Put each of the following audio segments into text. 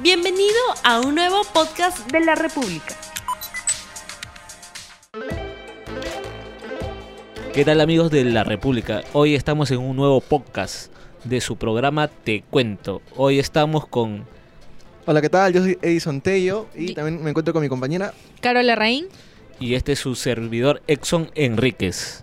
Bienvenido a un nuevo podcast de la República. ¿Qué tal amigos de la República? Hoy estamos en un nuevo podcast de su programa Te Cuento. Hoy estamos con... Hola, ¿qué tal? Yo soy Edison Tello y también me encuentro con mi compañera. Carol Larraín. Y este es su servidor Exxon Enríquez.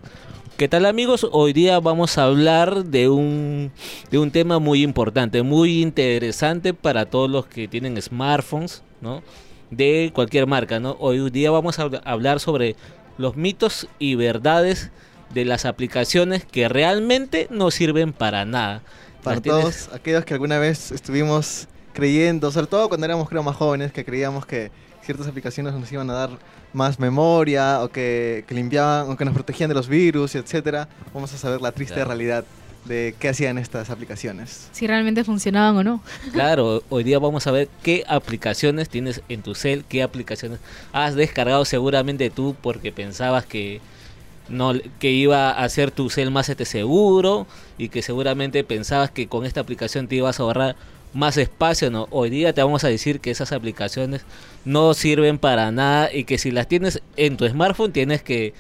¿Qué tal amigos? Hoy día vamos a hablar de un, de un tema muy importante, muy interesante para todos los que tienen smartphones, ¿no? De cualquier marca, ¿no? Hoy día vamos a habl- hablar sobre los mitos y verdades de las aplicaciones que realmente no sirven para nada. Para todos aquellos que alguna vez estuvimos creyendo, sobre todo cuando éramos creo más jóvenes, que creíamos que ciertas aplicaciones nos iban a dar más memoria o que, que limpiaban o que nos protegían de los virus, etcétera. Vamos a saber la triste Claro. realidad de qué hacían estas aplicaciones. Si realmente funcionaban o no. Claro, hoy día vamos a ver qué aplicaciones tienes en tu cel, qué aplicaciones has descargado seguramente tú porque pensabas que no que iba a hacer tu cel más este seguro y que seguramente pensabas que con esta aplicación te ibas a ahorrar más espacio, no, hoy día te vamos a decir que esas aplicaciones no sirven para nada y que si las tienes en tu smartphone tienes que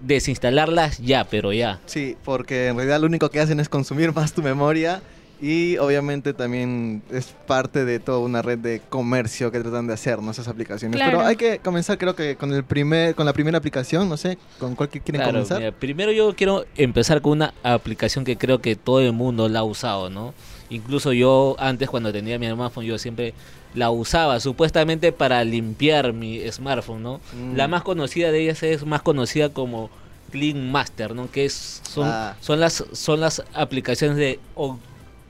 desinstalarlas ya, pero ya. Sí, porque en realidad lo único que hacen es consumir más tu memoria y obviamente también es parte de toda una red de comercio que tratan de hacer ¿no? esas aplicaciones. Claro. Pero hay que comenzar creo que con el primer con la primera aplicación, no sé, con cuál que quieren Claro, comenzar. mira, primero yo quiero empezar con una aplicación que creo que todo el mundo la ha usado, ¿no? Incluso yo antes cuando tenía mi smartphone yo siempre la usaba supuestamente para limpiar mi smartphone, ¿no? Mm. La más conocida de ellas es más conocida como Clean Master, ¿no? Que es, son, Ah. son las son las aplicaciones de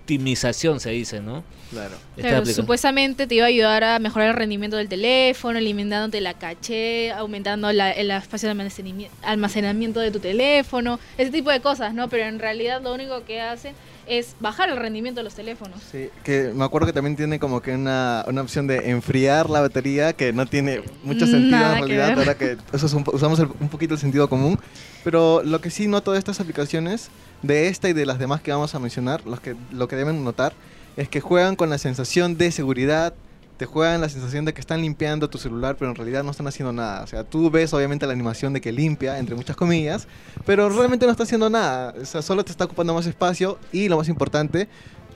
optimización se dice, ¿no? Claro. Supuestamente te iba a ayudar a mejorar el rendimiento del teléfono, eliminándote la caché, aumentando la- el espacio de almacenami- almacenamiento de tu teléfono, ese tipo de cosas, ¿no? Pero en realidad lo único que hacen es bajar el rendimiento de los teléfonos. Sí, que me acuerdo que también tiene como que una, una opción de enfriar la batería que no tiene mucho sentido Nada en que realidad, ver. ahora que eso es un usamos el- un poquito el sentido común, pero lo que sí noto de estas aplicaciones, de esta y de las demás que vamos a mencionar, los que, lo que deben notar es que juegan con la sensación de seguridad, te juegan la sensación de que están limpiando tu celular, pero en realidad no están haciendo nada. O sea, tú ves obviamente la animación de que limpia, entre muchas comillas, pero realmente no está haciendo nada. O sea, solo te está ocupando más espacio y lo más importante,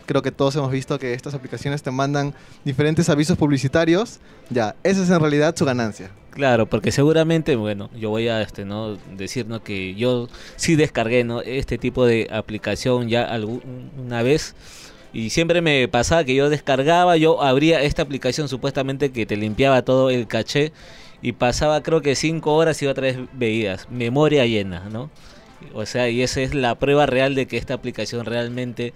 creo que todos hemos visto que estas aplicaciones te mandan diferentes avisos publicitarios. Ya, esa es en realidad su ganancia. Claro, porque seguramente, bueno, yo voy a este, ¿no? decir ¿no? que yo sí descargué ¿no? este tipo de aplicación ya alguna vez y siempre me pasaba que yo descargaba, yo abría esta aplicación supuestamente que te limpiaba todo el caché y pasaba creo que cinco horas y otra vez veías memoria llena, ¿no? O sea, y esa es la prueba real de que esta aplicación realmente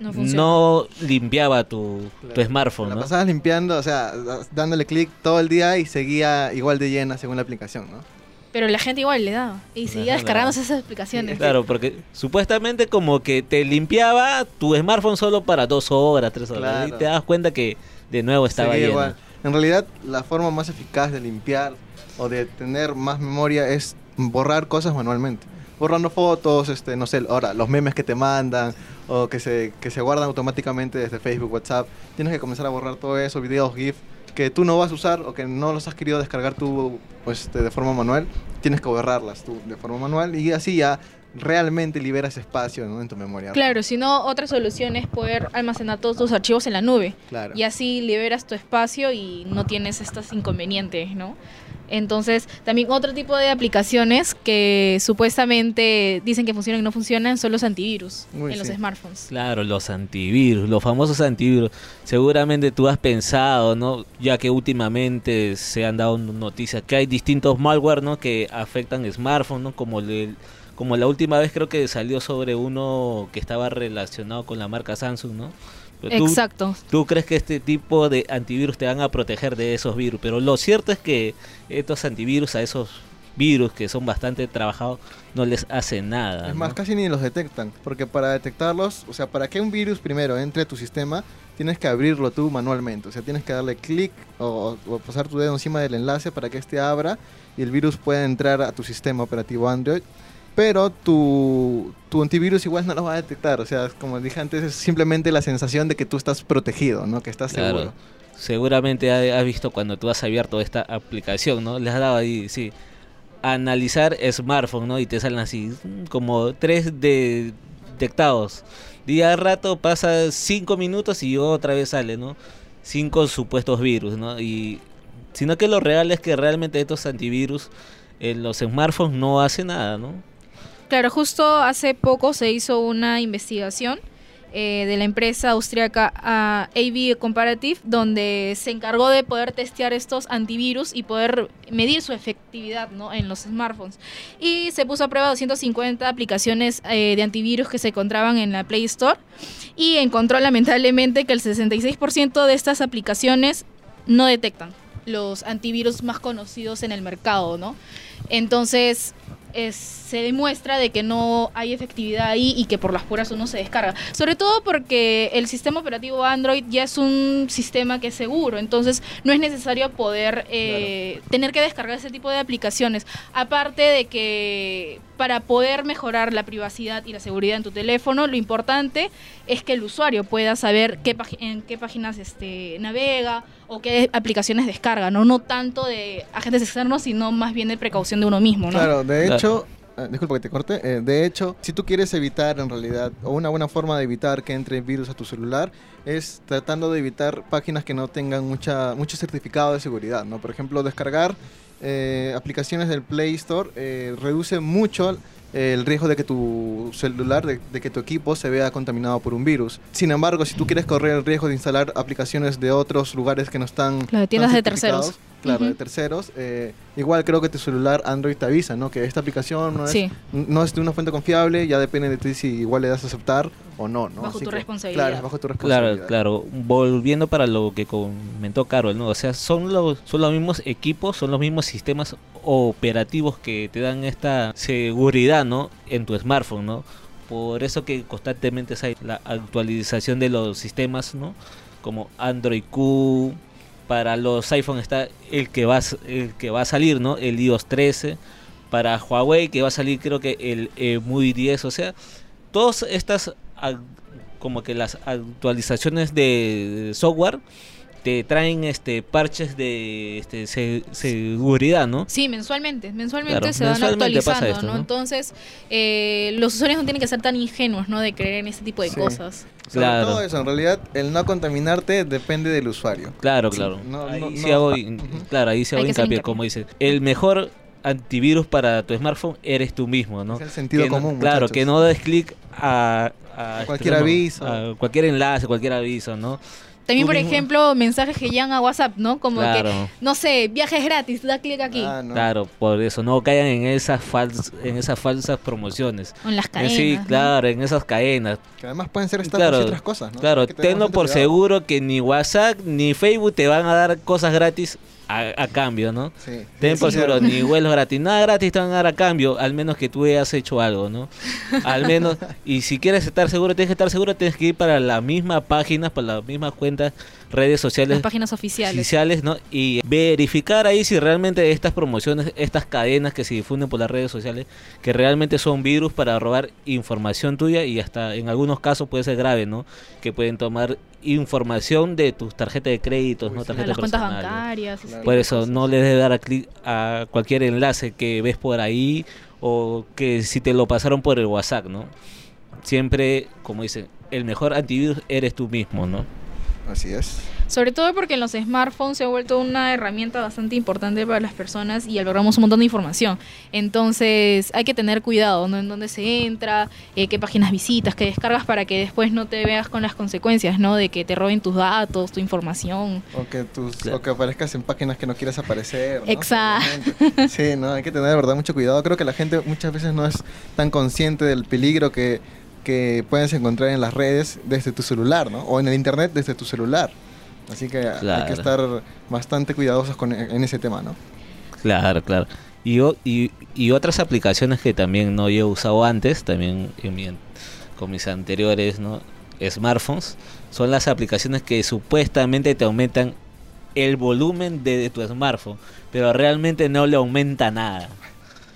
No limpiaba tu, tu smartphone, La ¿no? pasabas limpiando, o sea, dándole clic todo el día y seguía igual de llena según la aplicación, ¿no? Pero la gente igual le daba y Ajá, seguía le descargándose esas aplicaciones. Claro, porque supuestamente como que te limpiaba tu smartphone solo para dos horas, tres horas. Claro. Y te das cuenta que de nuevo estaba lleno. igual. En realidad, la forma más eficaz de limpiar o de tener más memoria es borrar cosas manualmente. Borrando fotos, este, no sé, ahora, los memes que te mandan o que se, que se guardan automáticamente desde Facebook, WhatsApp. Tienes que comenzar a borrar todo eso, videos, GIF, que tú no vas a usar o que no los has querido descargar tú pues, este, de forma manual. Tienes que borrarlas tú de forma manual y así ya realmente liberas espacio ¿no? en tu memoria. Claro, si no, otra solución es poder almacenar todos tus archivos en la nube. Claro. Y así liberas tu espacio y no tienes estos inconvenientes, ¿no? Entonces, también otro tipo de aplicaciones que supuestamente dicen que funcionan y no funcionan son los antivirus Uy, en los smartphones. Claro, los antivirus, los famosos antivirus. Seguramente tú has pensado, ¿no? Ya que últimamente se han dado noticias que hay distintos malware, ¿no? Que afectan smartphones, ¿no? Como el, como la última vez creo que salió sobre uno que estaba relacionado con la marca Samsung, ¿no? Pero tú- Exacto. Tú crees que este tipo de antivirus te van a proteger de esos virus, pero lo cierto es que estos antivirus a esos virus que son bastante trabajados no les hace nada. Es más, ¿no? casi ni los detectan, porque para detectarlos, o sea, para que un virus primero entre a tu sistema, tienes que abrirlo tú manualmente, o sea, tienes que darle clic o, o pasar tu dedo encima del enlace para que este abra y el virus pueda entrar a tu sistema operativo Android. Pero tu, tu antivirus igual no lo va a detectar, o sea, como dije antes, es simplemente la sensación de que tú estás protegido, ¿no? Que estás Claro. seguro. seguramente ha- has visto cuando tú has abierto esta aplicación, ¿no? Le has dado ahí, sí, analizar smartphone, ¿no? Y te salen así mm, como tres de- detectados. Día a rato pasa cinco minutos y otra vez sale, ¿no? Cinco supuestos virus, ¿no? Y sino que lo real es que realmente estos antivirus en los smartphones no hacen nada, ¿no? Claro, justo hace poco se hizo una investigación eh, de la empresa austriaca ah, AB Comparative, donde se encargó de poder testear estos antivirus y poder medir su efectividad ¿no? en los smartphones. Y se puso a prueba 250 aplicaciones eh, de antivirus que se encontraban en la Play Store y encontró lamentablemente que el 66% de estas aplicaciones no detectan los antivirus más conocidos en el mercado, ¿no? Entonces, es- se demuestra de que no hay efectividad ahí y que por las puras uno se descarga. Sobre todo porque el sistema operativo Android ya es un sistema que es seguro, entonces no es necesario poder eh, tener que descargar ese tipo de aplicaciones. Aparte de que para poder mejorar la privacidad y la seguridad en tu teléfono, lo importante es que el usuario pueda saber qué en qué páginas este, navega o qué aplicaciones descarga, ¿no? No tanto de agentes externos, sino más bien de precaución de uno mismo, ¿no? Claro, de Claro. hecho, eh, disculpa que te corte, eh, de hecho, si tú quieres evitar en realidad, o una buena forma de evitar que entre virus a tu celular, es tratando de evitar páginas que no tengan mucha, mucho certificado de seguridad, ¿no? Por ejemplo, descargar eh, aplicaciones del Play Store eh, reduce mucho el riesgo de que tu celular, de, de que tu equipo se vea contaminado por un virus. Sin embargo, si tú quieres correr el riesgo de instalar aplicaciones de otros lugares que no están... Claro, tan tiendas de terceros. Claro, de terceros. eh, igual creo que tu celular Android te avisa, ¿no? Que esta aplicación no es, Sí. no es de una fuente confiable, ya depende de ti si igual le das a aceptar o no, ¿no? Bajo tu que, responsabilidad. Claro, es bajo tu responsabilidad. Claro, claro. Volviendo para lo que comentó Carol, ¿no? O sea, son los, son los mismos equipos, son los mismos sistemas operativos que te dan esta seguridad, ¿no? En tu smartphone, ¿no? Por eso que constantemente hay la actualización de los sistemas, ¿no? Como Android Q. Para los iPhone está el que va el que va a salir, ¿no? El iOS 13. Para Huawei que va a salir creo que el EMUI 10. O sea, todas estas como que las actualizaciones de software te traen este parches de este, se- seguridad, ¿no? Sí, mensualmente. Mensualmente Claro, se van mensualmente pasa actualizando, esto, ¿no? ¿no? Entonces, eh, los usuarios no tienen que ser tan ingenuos, ¿no? De creer en este tipo de Sí. cosas. Sobre Claro. todo eso, en realidad, el no contaminarte depende del usuario. Claro, Sí, claro. no- ahí no- sí no- hago, claro, ahí Hay hago hincapié, hincapié. como dice. El mejor antivirus para tu smartphone eres tú mismo, ¿no? Es el sentido Que no- común, Claro, muchachos. que no des clic a, a- Cualquier este, aviso. a cualquier enlace, cualquier aviso, ¿no? También, por mismo- ejemplo, mensajes que llegan a WhatsApp, ¿no? Como que, Claro. no sé, viajes gratis, da clic aquí. Ah, no. Claro, por eso no caigan en esas fals en esas falsas promociones. En las En cadenas. sí, ¿no? claro, en esas cadenas. Que además pueden ser estafas Claro, y otras cosas, ¿no? claro, que tenlo por cuidado. seguro que ni WhatsApp ni Facebook te van a dar cosas gratis a, a cambio, ¿no? Sí. Ten por seguro, ni vuelos gratis, nada gratis te van a dar a cambio, al menos que tú hayas hecho algo, ¿no? Al menos, y si quieres estar seguro, tienes que estar seguro, tienes que ir para la misma página, para las mismas cuentas, redes sociales Las páginas oficiales. oficiales, ¿no? Y verificar ahí si realmente estas promociones, estas cadenas que se difunden por las redes sociales, que realmente son virus para robar información tuya y hasta en algunos casos puede ser grave, ¿no? Que pueden tomar información de tus tarjetas de créditos, Uy, ¿no? sí. Tarjetas las cuentas bancarias. Claro. Por eso no le debes dar a clic a cualquier enlace que ves por ahí o que si te lo pasaron por el WhatsApp, ¿no? Siempre, como dicen, el mejor antivirus eres tú mismo, ¿no? Así es. Sobre todo porque en los smartphones se ha vuelto una herramienta bastante importante para las personas y albergamos un montón de información. Entonces hay que tener cuidado, ¿no? En dónde se entra, eh, qué páginas visitas, qué descargas para que después no te veas con las consecuencias, ¿no? De que te roben tus datos, tu información. O que, tus, Claro. o que aparezcas en páginas que no quieras aparecer. ¿no? Exacto. Sí, no, hay que tener de verdad mucho cuidado. Creo que la gente muchas veces no es tan consciente del peligro que, que puedes encontrar en las redes desde tu celular, ¿no? O en el internet desde tu celular. Así que hay que estar bastante cuidadosos con, en ese tema, ¿no? Claro, claro. Y, o- y, y otras aplicaciones que también no yo he usado antes, también en mi- con mis anteriores ¿no? smartphones, son las aplicaciones que supuestamente te aumentan el volumen de, de tu smartphone, pero realmente no le aumenta nada.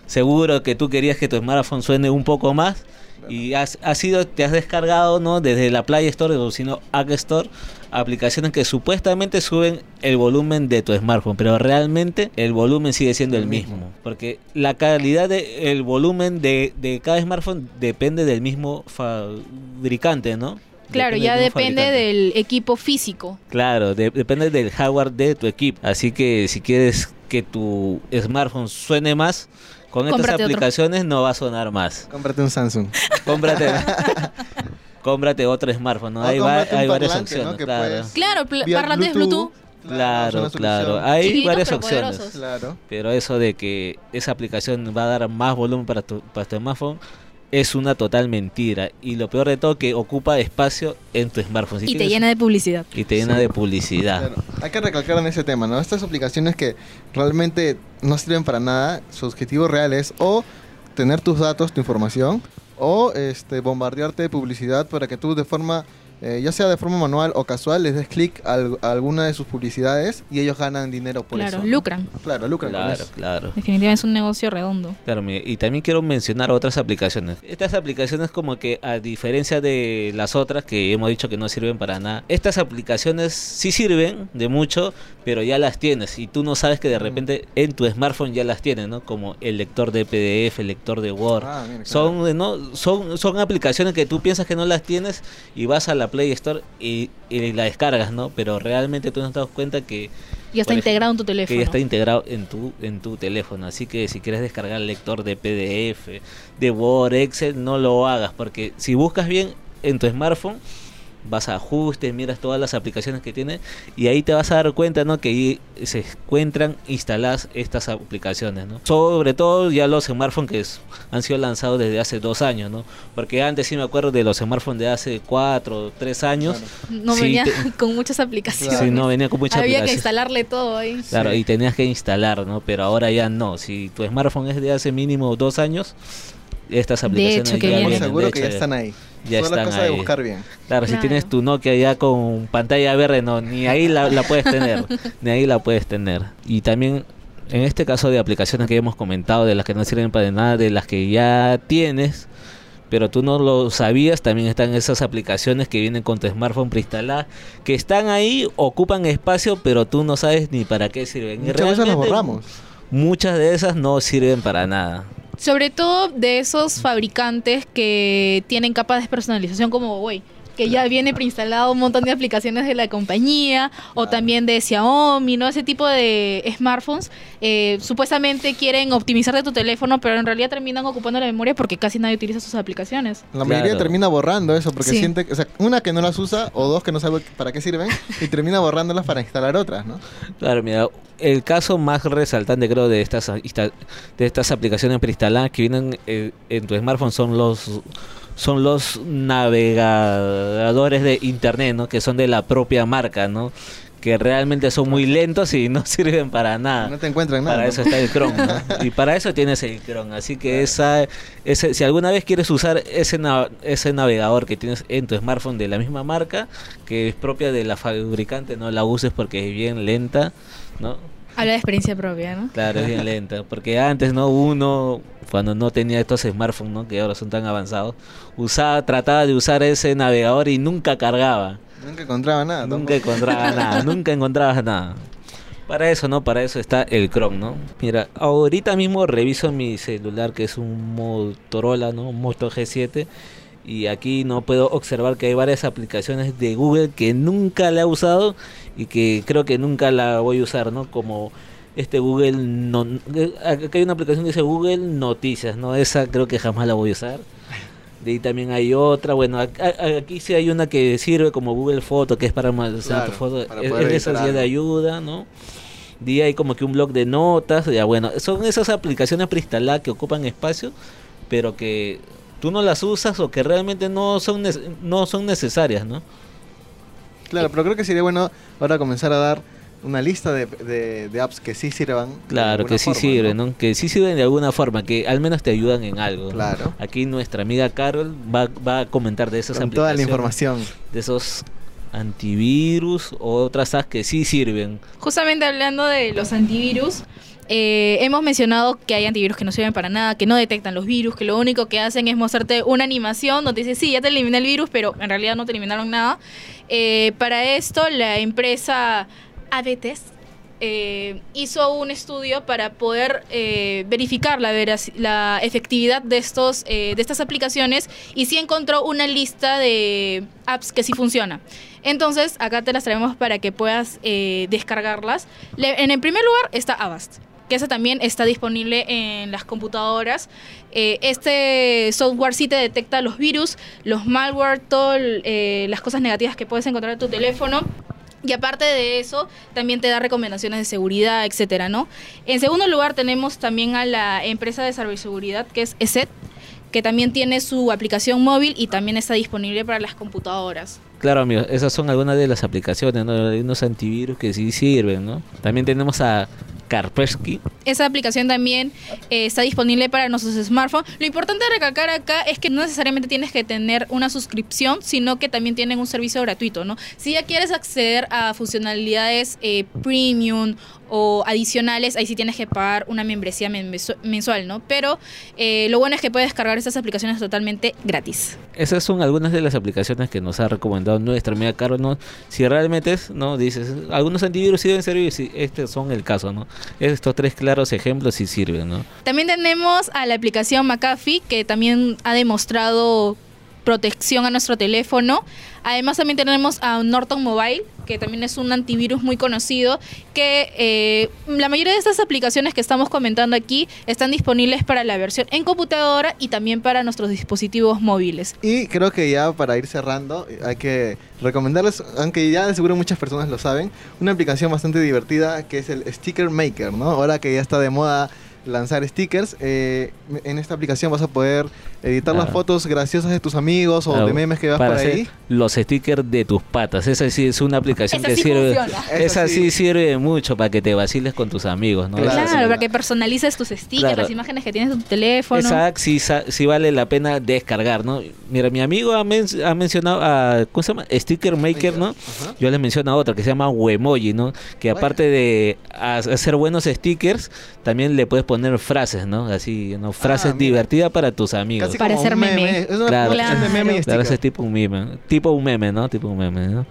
Seguro que tú querías que tu smartphone suene un poco más y has, has sido, te has descargado ¿no? desde la Play Store o si no App Store aplicaciones que supuestamente suben el volumen de tu smartphone, pero realmente el volumen sigue siendo el El mismo. mismo. Porque la calidad del volumen de, de cada smartphone depende del mismo fabricante, ¿no? Claro, Depende ya depende fabricante. del equipo físico. Claro, de- depende del hardware de tu equipo. Así que si quieres que tu smartphone suene más, con estas Cómprate otro. aplicaciones no va a sonar más. Cómprate un Samsung. Cómprate, cómprate otro smartphone, ¿no? Hay, va- hay varias ¿no? opciones, Que claro. Claro, parlantes Bluetooth. Claro, claro. Hay Chiquititos, varias pero opciones. poderosos. Claro. Pero eso de que esa aplicación va a dar más volumen para tu, para tu smartphone es una total mentira. Y lo peor de todo que ocupa espacio en tu smartphone. Si Y te llena de publicidad. y te llena Sí. de publicidad. Claro, Hay que recalcar en ese tema, ¿no? Estas aplicaciones que realmente no sirven para nada, su objetivo real es o tener tus datos, tu información, o este bombardearte de publicidad para que tú de forma, eh, ya sea de forma manual o casual, les des clic a, al- a alguna de sus publicidades y ellos ganan dinero por Claro, eso. lucran. Claro, lucran con Claro, eso. claro. Definitivamente es un negocio redondo. Claro, mire, y también quiero mencionar otras aplicaciones. Estas aplicaciones como que a diferencia de las otras que hemos dicho que no sirven para nada, estas aplicaciones sí sirven de mucho, pero ya las tienes y tú no sabes que de repente en tu smartphone ya las tienes, ¿no? Como el lector de PDF, el lector de Word. Ah, mira, claro. Son, eh, ¿no? son, son aplicaciones que tú piensas que no las tienes y vas a la Play Store y, y la descargas, ¿no? Pero realmente tú no te das cuenta que Ya está integrado en tu que teléfono. ya está integrado en tu en tu teléfono así que si quieres descargar el lector de PDF de Word Excel no lo hagas porque si buscas bien en tu smartphone vas a ajustes miras todas las aplicaciones que tiene y ahí te vas a dar cuenta no que ahí se encuentran instaladas estas aplicaciones no sobre todo ya los smartphones que es- han sido lanzados desde hace dos años no porque antes sí me acuerdo de los smartphones de hace cuatro o tres años Claro. No Sí, venía te- con muchas aplicaciones. sí, no venía con mucha Había que instalarle todo ahí. Claro, Sí. y tenías que instalar, ¿no? Pero ahora ya no. Si tu smartphone es de hace mínimo dos años, estas aplicaciones hecho que ya vienen. vienen. seguro de que ya están ahí. Ya Solo están es cosa de ahí. buscar bien. Claro, si Claro. tienes tu Nokia ya con pantalla verde, no, ni ahí la, la puedes tener. ni ahí la puedes tener. Y también, en este caso de aplicaciones que hemos comentado, de las que no sirven para nada, de las que ya tienes, pero tú no lo sabías, también están esas aplicaciones que vienen con tu smartphone preinstalada, que están ahí, ocupan espacio, pero tú no sabes ni para qué sirven. Y Muchas veces las realmente borramos. Muchas de esas no sirven para nada. Sobre todo de esos fabricantes que tienen capas de personalización como Huawei, que ya viene preinstalado un montón de aplicaciones de la compañía o también de Xiaomi, ¿no? Ese tipo de smartphones eh, supuestamente quieren optimizar de tu teléfono, pero en realidad terminan ocupando la memoria porque casi nadie utiliza sus aplicaciones. La mayoría Claro. termina borrando eso porque Sí. siente, o sea, una que no las usa o dos que no sabe para qué sirven y termina borrándolas para instalar otras, ¿no? Claro, mira, el caso más resaltante creo de estas de estas aplicaciones preinstaladas que vienen eh, en tu smartphone son los son los navegadores de internet, ¿no? Que son de la propia marca, ¿no? Que realmente son muy lentos y no sirven para nada. No te encuentran nada. Para ¿no? eso está el Chrome, ¿no? Y para eso tienes el Chrome. Así que esa, ese, si alguna vez quieres usar ese, na- ese navegador que tienes en tu smartphone de la misma marca, que es propia de la fabricante, no la uses porque es bien lenta, ¿no? Habla de experiencia propia, ¿no? Claro, es bien lenta. Porque antes, ¿no? Uno, cuando no tenía estos smartphones, ¿no? Que ahora son tan avanzados, usaba, trataba de usar ese navegador y nunca cargaba. Nunca encontraba nada. Nunca tampoco. encontraba nada, nunca encontrabas nada. Para eso, ¿no? Para eso está el Chrome, ¿no? Mira, ahorita mismo reviso mi celular que es un Motorola, ¿no? Un Moto G7 y aquí no puedo observar que hay varias aplicaciones de Google que nunca la he usado y que creo que nunca la voy a usar, ¿no? Como este Google no acá hay una aplicación que dice Google Noticias, ¿no? Esa creo que jamás la voy a usar. De ahí también hay otra, bueno, aquí sí hay una que sirve como Google Foto, que es para almacenar tu Claro, foto, para es, de ayuda, ¿no? De ahí hay como que un blog de notas, ya bueno, son esas aplicaciones preinstaladas que ocupan espacio, pero que tú no las usas o que realmente no son no son necesarias, ¿no? Claro, pero creo que sería bueno ahora comenzar a dar una lista de, de- de apps que sí sirvan. Claro, que sí forma, sirven, ¿no? Que sí sirven de alguna forma, que al menos te ayudan en algo. ¿no? Claro. Aquí nuestra amiga Carol va, va a comentar de esas Con toda la aplicaciones, información. de esos antivirus o otras apps que sí sirven. Justamente hablando de los antivirus, eh, hemos mencionado que hay antivirus que no sirven para nada, que no detectan los virus, que lo único que hacen es mostrarte una animación donde dice, sí, ya te eliminé el virus, pero en realidad no te eliminaron nada. Eh, para esto, la empresa ABTES eh, hizo un estudio para poder eh, verificar la, la efectividad de, estos, eh, de estas aplicaciones y sí encontró una lista de apps que sí funciona. Entonces, acá te las traemos para que puedas eh, descargarlas. Le- en el primer lugar está Avast que esa también está disponible en las computadoras. Eh, este software sí te detecta los virus, los malware, todas las cosas negativas que puedes encontrar en tu teléfono. Y aparte de eso, también te da recomendaciones de seguridad, etcétera, ¿no? En segundo lugar, tenemos también a la empresa de ciberseguridad que es ESET, que también tiene su aplicación móvil y también está disponible para las computadoras. Claro, amigos, esas son algunas de las aplicaciones, ¿no? Unos antivirus que sí sirven, ¿no? También tenemos a Kaspersky. Esa aplicación también eh, está disponible para nuestros smartphones. Lo importante de recalcar acá es que no necesariamente tienes que tener una suscripción, sino que también tienen un servicio gratuito, ¿no? Si ya quieres acceder a funcionalidades eh, premium o adicionales, ahí sí tienes que pagar una membresía men- mensu- mensual, ¿no? Pero eh, lo bueno es que puedes descargar estas aplicaciones totalmente gratis. Esas son algunas de las aplicaciones que nos ha recomendado nuestra amiga Carol, ¿no? Si realmente es, ¿no? Dices, algunos antivirus sí deben servir, sí, estos son el caso, ¿no? Estos tres claros ejemplos sí sirven, ¿no? También tenemos a la aplicación McAfee, que también ha demostrado protección a nuestro teléfono. Además también tenemos a Norton Mobile, que también es un antivirus muy conocido, que eh, la mayoría de estas aplicaciones que estamos comentando aquí están disponibles para la versión en computadora y también para nuestros dispositivos móviles. Y creo que ya para ir cerrando, hay que recomendarles, aunque ya de seguro muchas personas lo saben, una aplicación bastante divertida que es el Sticker Maker, ¿no? Ahora que ya está de moda lanzar stickers, eh, en esta aplicación vas a poder editar las Ah. fotos graciosas de tus amigos o Ah, de memes que vas para por hacer ahí. los stickers de tus patas. Esa sí es una aplicación Esa que sí sirve. funciona. Esa sí. sí sirve mucho para que te vaciles con tus amigos, ¿no? Claro, para que personalices tus stickers, Claro. las imágenes que tienes en tu teléfono. App sí, sí vale la pena descargar, ¿no? Mira, mi amigo ha, men- ha mencionado a, ¿cómo se llama? Sticker Maker, ¿no? Ajá. Yo les menciono a otra que se llama Wemoji, ¿no? Que aparte de ha- hacer buenos stickers, también le puedes poner frases, ¿no? Así, ¿no? Frases Ah, divertidas para tus amigos. Casi Para un meme. meme. Es una Claro. combinación de meme y Claro, ese sticker. es tipo un meme, tipo un meme, ¿no? Tipo un meme, ¿no?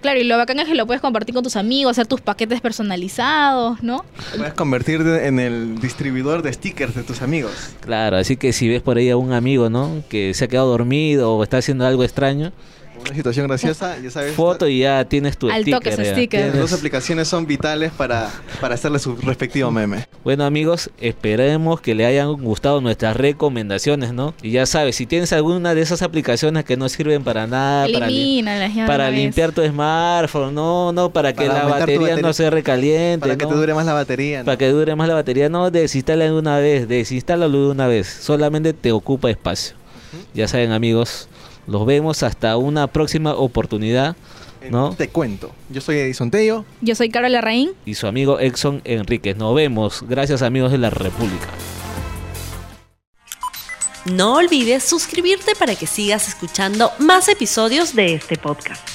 Claro, y lo bacán es que lo puedes compartir con tus amigos, hacer tus paquetes personalizados, ¿no? Puedes convertirte en el distribuidor de stickers de tus amigos. Claro, así que si ves por ahí a un amigo, ¿no? Que se ha quedado dormido o está haciendo algo extraño, Una situación graciosa, ya sabes. foto y ya tienes tu Al sticker. toque ese sticker. Las dos aplicaciones son vitales para, para hacerle su respectivo meme. Bueno amigos, esperemos que le hayan gustado nuestras recomendaciones, ¿no? Y ya sabes, si tienes alguna de esas aplicaciones que no sirven para nada, para, limpiar tu smartphone, no, no, para que Para la batería, no se recaliente, Para que ¿no? te dure más la batería. ¿no? para que dure más la batería, no, desinstala de una vez, desinstálalo de una vez, solamente te ocupa espacio. Ya saben amigos, los vemos hasta una próxima oportunidad, ¿no? Te cuento. Yo soy Edison Tello. Yo soy Carol Larraín. Y su amigo Exxon Enríquez. Nos vemos, gracias amigos de la República. No olvides suscribirte para que sigas escuchando más episodios de este podcast.